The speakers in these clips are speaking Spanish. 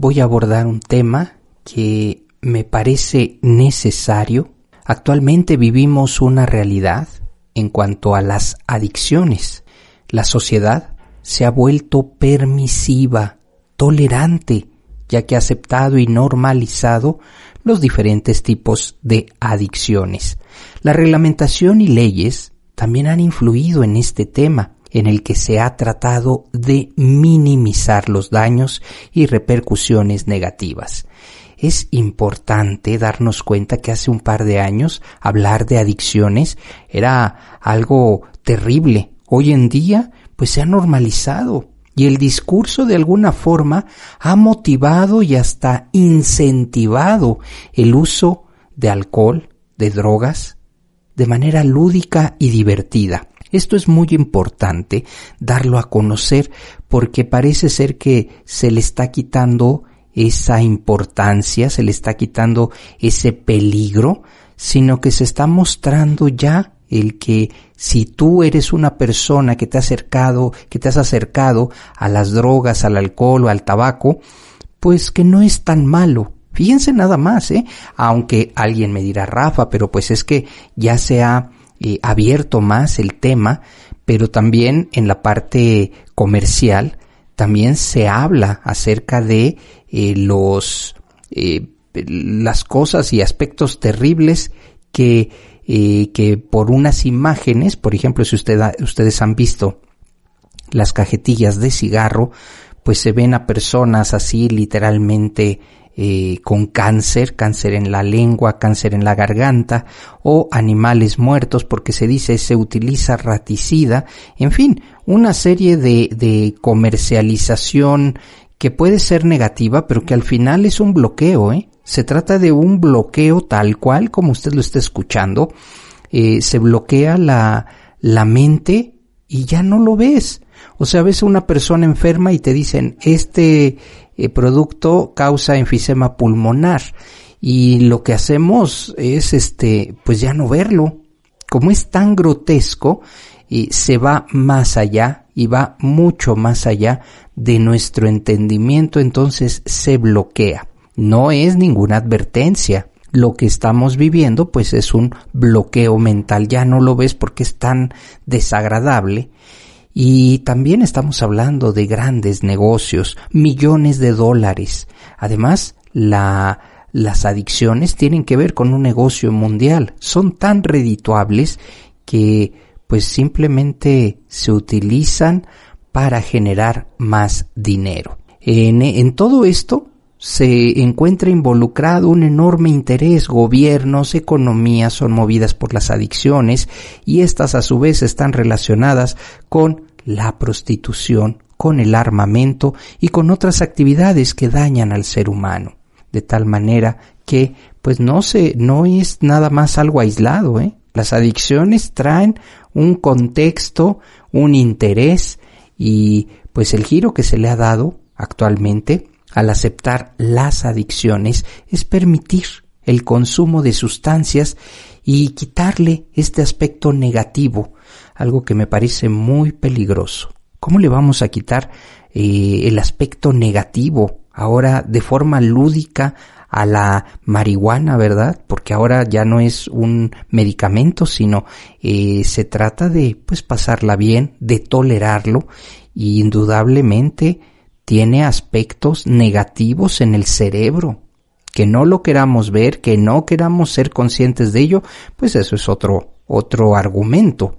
voy a abordar un tema que me parece necesario. Actualmente vivimos una realidad en cuanto a las adicciones. La sociedad se ha vuelto permisiva, tolerante, ya que ha aceptado y normalizado los diferentes tipos de adicciones. La reglamentación y leyes también han influido en este tema en el que se ha tratado de minimizar los daños y repercusiones negativas. Es importante darnos cuenta que hace un par de años hablar de adicciones era algo terrible. Hoy en día pues se ha normalizado y el discurso de alguna forma ha motivado y hasta incentivado el uso de alcohol, de drogas, de manera lúdica y divertida. Esto es muy importante darlo a conocer porque parece ser que se le está quitando esa importancia, se le está quitando ese peligro, sino que se está mostrando ya el que si tú eres una persona que te ha acercado, que te has acercado a las drogas, al alcohol o al tabaco, pues que no es tan malo. Fíjense nada más, ¿eh? Aunque alguien me dirá, Rafa, pero pues es que ya se ha eh, abierto más el tema, pero también en la parte comercial también se habla acerca de eh, los eh, las cosas y aspectos terribles que que por unas imágenes, por ejemplo, si usted, ustedes han visto las cajetillas de cigarro, pues se ven a personas así literalmente eh, con cáncer, cáncer en la lengua, cáncer en la garganta o animales muertos porque se dice se utiliza raticida, en fin, una serie de, de comercialización que puede ser negativa pero que al final es un bloqueo, ¿eh? Se trata de un bloqueo tal cual como usted lo está escuchando, eh, se bloquea la, la mente y ya no lo ves. O sea, ves a una persona enferma y te dicen, este eh, producto causa enfisema pulmonar. Y lo que hacemos es, este, pues ya no verlo. Como es tan grotesco, y se va más allá y va mucho más allá de nuestro entendimiento, entonces se bloquea. No es ninguna advertencia. Lo que estamos viviendo pues es un bloqueo mental. Ya no lo ves porque es tan desagradable y también estamos hablando de grandes negocios, millones de dólares. Además, la, las adicciones tienen que ver con un negocio mundial. Son tan redituables que pues simplemente se utilizan para generar más dinero. En todo esto se encuentra involucrado un enorme interés, gobiernos, economías son movidas por las adicciones y estas a su vez están relacionadas con la prostitución, con el armamento y con otras actividades que dañan al ser humano. De tal manera que pues no se, no es nada más algo aislado, ¿eh? Las adicciones traen un contexto, un interés y pues el giro que se le ha dado actualmente al aceptar las adicciones es permitir el consumo de sustancias y quitarle este aspecto negativo, algo que me parece muy peligroso. ¿Cómo le vamos a quitar eh, el aspecto negativo ahora de forma lúdica a la marihuana, verdad? Porque ahora ya no es un medicamento, sino eh, se trata de pues pasarla bien, de tolerarlo y indudablemente tiene aspectos negativos en el cerebro. Que no lo queramos ver, que no queramos ser conscientes de ello, pues eso es otro, otro argumento.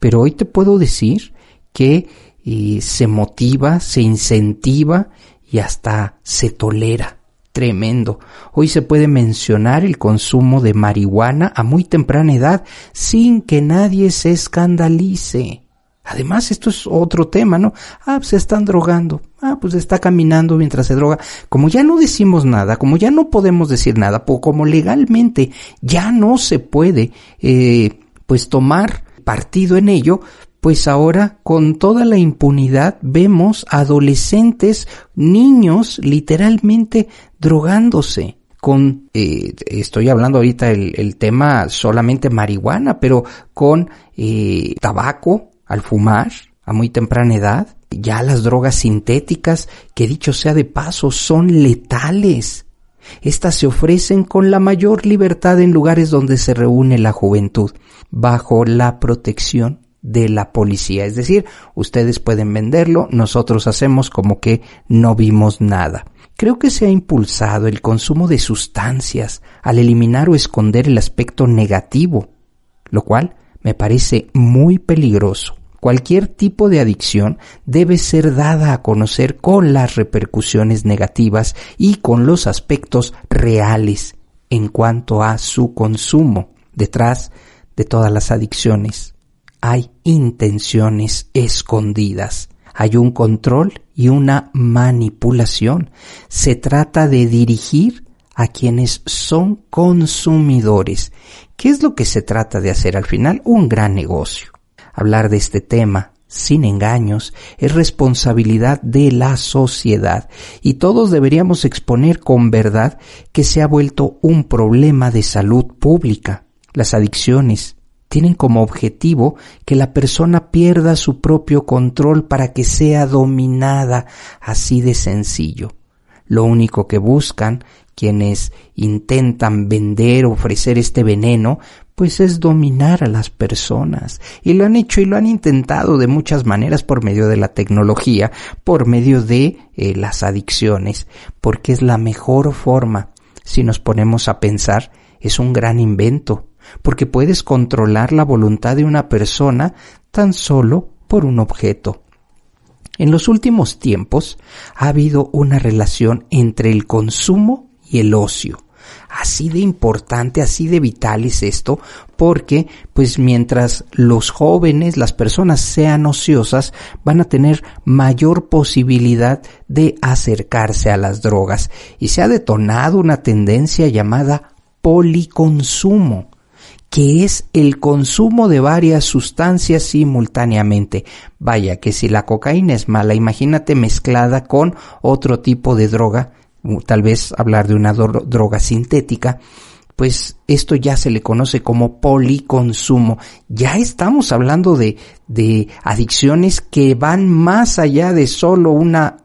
Pero hoy te puedo decir que eh, se motiva, se incentiva y hasta se tolera. Tremendo. Hoy se puede mencionar el consumo de marihuana a muy temprana edad sin que nadie se escandalice. Además, esto es otro tema, ¿no? Ah, pues se están drogando. Ah, pues está caminando mientras se droga. Como ya no decimos nada, como ya no podemos decir nada, como legalmente ya no se puede, eh, pues tomar partido en ello, pues ahora con toda la impunidad vemos adolescentes, niños literalmente drogándose con, eh, estoy hablando ahorita el, el, tema solamente marihuana, pero con eh, tabaco al fumar a muy temprana edad, ya las drogas sintéticas, que dicho sea de paso, son letales. Estas se ofrecen con la mayor libertad en lugares donde se reúne la juventud, bajo la protección de la policía. Es decir, ustedes pueden venderlo, nosotros hacemos como que no vimos nada. Creo que se ha impulsado el consumo de sustancias al eliminar o esconder el aspecto negativo, lo cual me parece muy peligroso. Cualquier tipo de adicción debe ser dada a conocer con las repercusiones negativas y con los aspectos reales en cuanto a su consumo. Detrás de todas las adicciones hay intenciones escondidas, hay un control y una manipulación. Se trata de dirigir a quienes son consumidores. ¿Qué es lo que se trata de hacer al final? Un gran negocio. Hablar de este tema sin engaños es responsabilidad de la sociedad y todos deberíamos exponer con verdad que se ha vuelto un problema de salud pública. Las adicciones tienen como objetivo que la persona pierda su propio control para que sea dominada así de sencillo. Lo único que buscan quienes intentan vender ofrecer este veneno, pues es dominar a las personas. Y lo han hecho y lo han intentado de muchas maneras por medio de la tecnología, por medio de eh, las adicciones, porque es la mejor forma. Si nos ponemos a pensar, es un gran invento, porque puedes controlar la voluntad de una persona tan solo por un objeto. En los últimos tiempos ha habido una relación entre el consumo y el ocio. Así de importante, así de vital es esto, porque pues mientras los jóvenes, las personas sean ociosas, van a tener mayor posibilidad de acercarse a las drogas. Y se ha detonado una tendencia llamada policonsumo, que es el consumo de varias sustancias simultáneamente. Vaya que si la cocaína es mala, imagínate mezclada con otro tipo de droga, tal vez hablar de una droga sintética, pues esto ya se le conoce como policonsumo. Ya estamos hablando de, de adicciones que van más allá de solo una,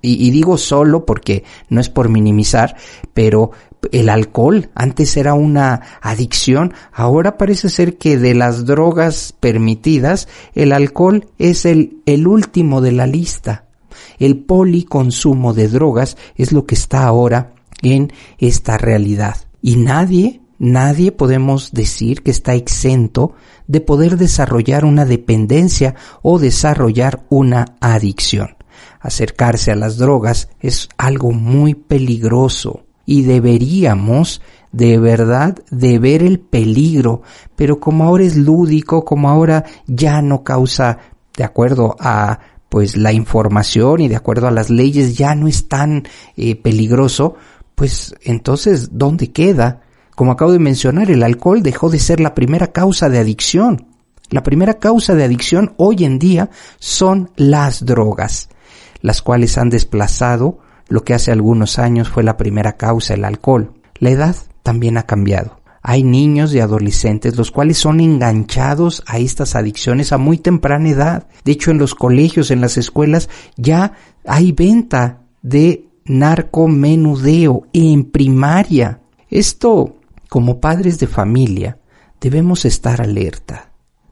y, y, digo solo porque no es por minimizar, pero el alcohol antes era una adicción, ahora parece ser que de las drogas permitidas, el alcohol es el, el último de la lista. El policonsumo de drogas es lo que está ahora en esta realidad. Y nadie, nadie podemos decir que está exento de poder desarrollar una dependencia o desarrollar una adicción. Acercarse a las drogas es algo muy peligroso y deberíamos de verdad de ver el peligro, pero como ahora es lúdico, como ahora ya no causa, de acuerdo a pues la información y de acuerdo a las leyes ya no es tan eh, peligroso, pues entonces, ¿dónde queda? Como acabo de mencionar, el alcohol dejó de ser la primera causa de adicción. La primera causa de adicción hoy en día son las drogas, las cuales han desplazado lo que hace algunos años fue la primera causa, el alcohol. La edad también ha cambiado. Hay niños y adolescentes los cuales son enganchados a estas adicciones a muy temprana edad. De hecho, en los colegios, en las escuelas, ya hay venta de narcomenudeo en primaria. Esto, como padres de familia, debemos estar alerta.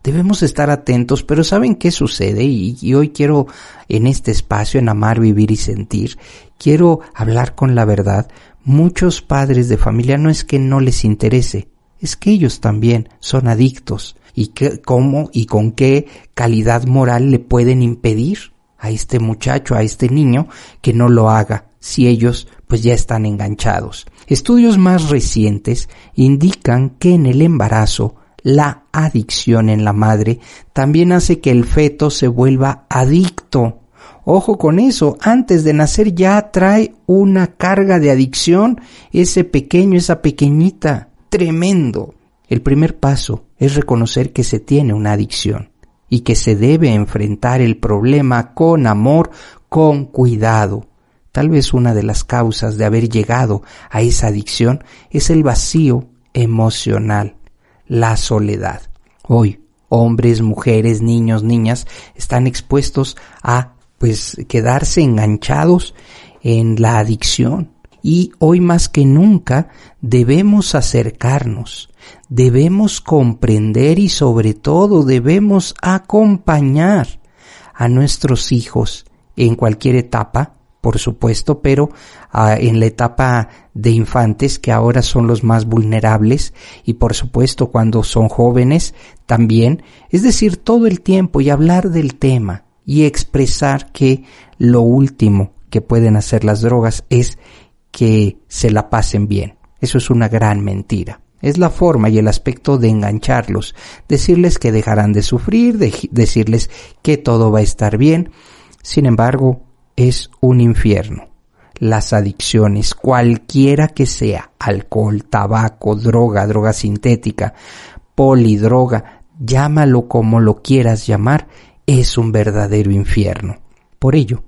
Debemos estar atentos, pero ¿saben qué sucede? Y, hoy quiero, en este espacio, en Amar, Vivir y Sentir, quiero hablar con la verdad muchos padres de familia no es que no les interese, es que ellos también son adictos y que, cómo y con qué calidad moral le pueden impedir a este muchacho, a este niño, que no lo haga si ellos pues ya están enganchados. Estudios más recientes indican que en el embarazo La adicción en la madre también hace que el feto se vuelva adicto. Ojo con eso, antes de nacer ya trae una carga de adicción ese pequeño, esa pequeñita. Tremendo. El primer paso es reconocer que se tiene una adicción y que se debe enfrentar el problema con amor, con cuidado. Tal vez una de las causas de haber llegado a esa adicción es el vacío emocional, la soledad. Hoy, hombres, mujeres, niños, niñas están expuestos a pues quedarse enganchados en la adicción y hoy más que nunca debemos acercarnos, debemos comprender y sobre todo debemos acompañar a nuestros hijos en cualquier etapa por supuesto, pero ah, en la etapa de infantes, que ahora son los más vulnerables, y por supuesto cuando son jóvenes también, es decir, todo el tiempo y hablar del tema y expresar que lo último que pueden hacer las drogas es que se la pasen bien. Eso es una gran mentira. Es la forma y el aspecto de engancharlos, decirles que dejarán de sufrir, decirles que todo va a estar bien. Sin embargo, es un infierno. Las adicciones, cualquiera que sea, alcohol, tabaco, droga, droga sintética, polidroga, llámalo como lo quieras llamar, es un verdadero infierno. Por ello,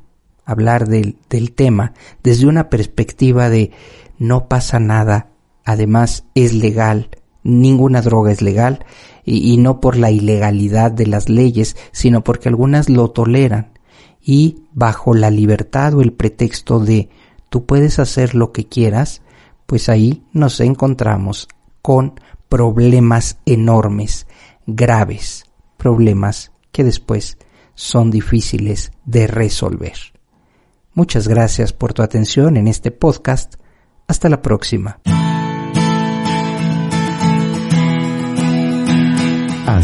hablar del, del tema desde una perspectiva de no pasa nada, además es legal, ninguna droga es legal, y, y, no por la ilegalidad de las leyes, sino porque algunas lo toleran y bajo la libertad o el pretexto de tú puedes hacer lo que quieras, pues ahí nos encontramos con problemas enormes, graves, problemas que después son difíciles de resolver. Muchas gracias por tu atención en este podcast. Hasta la próxima.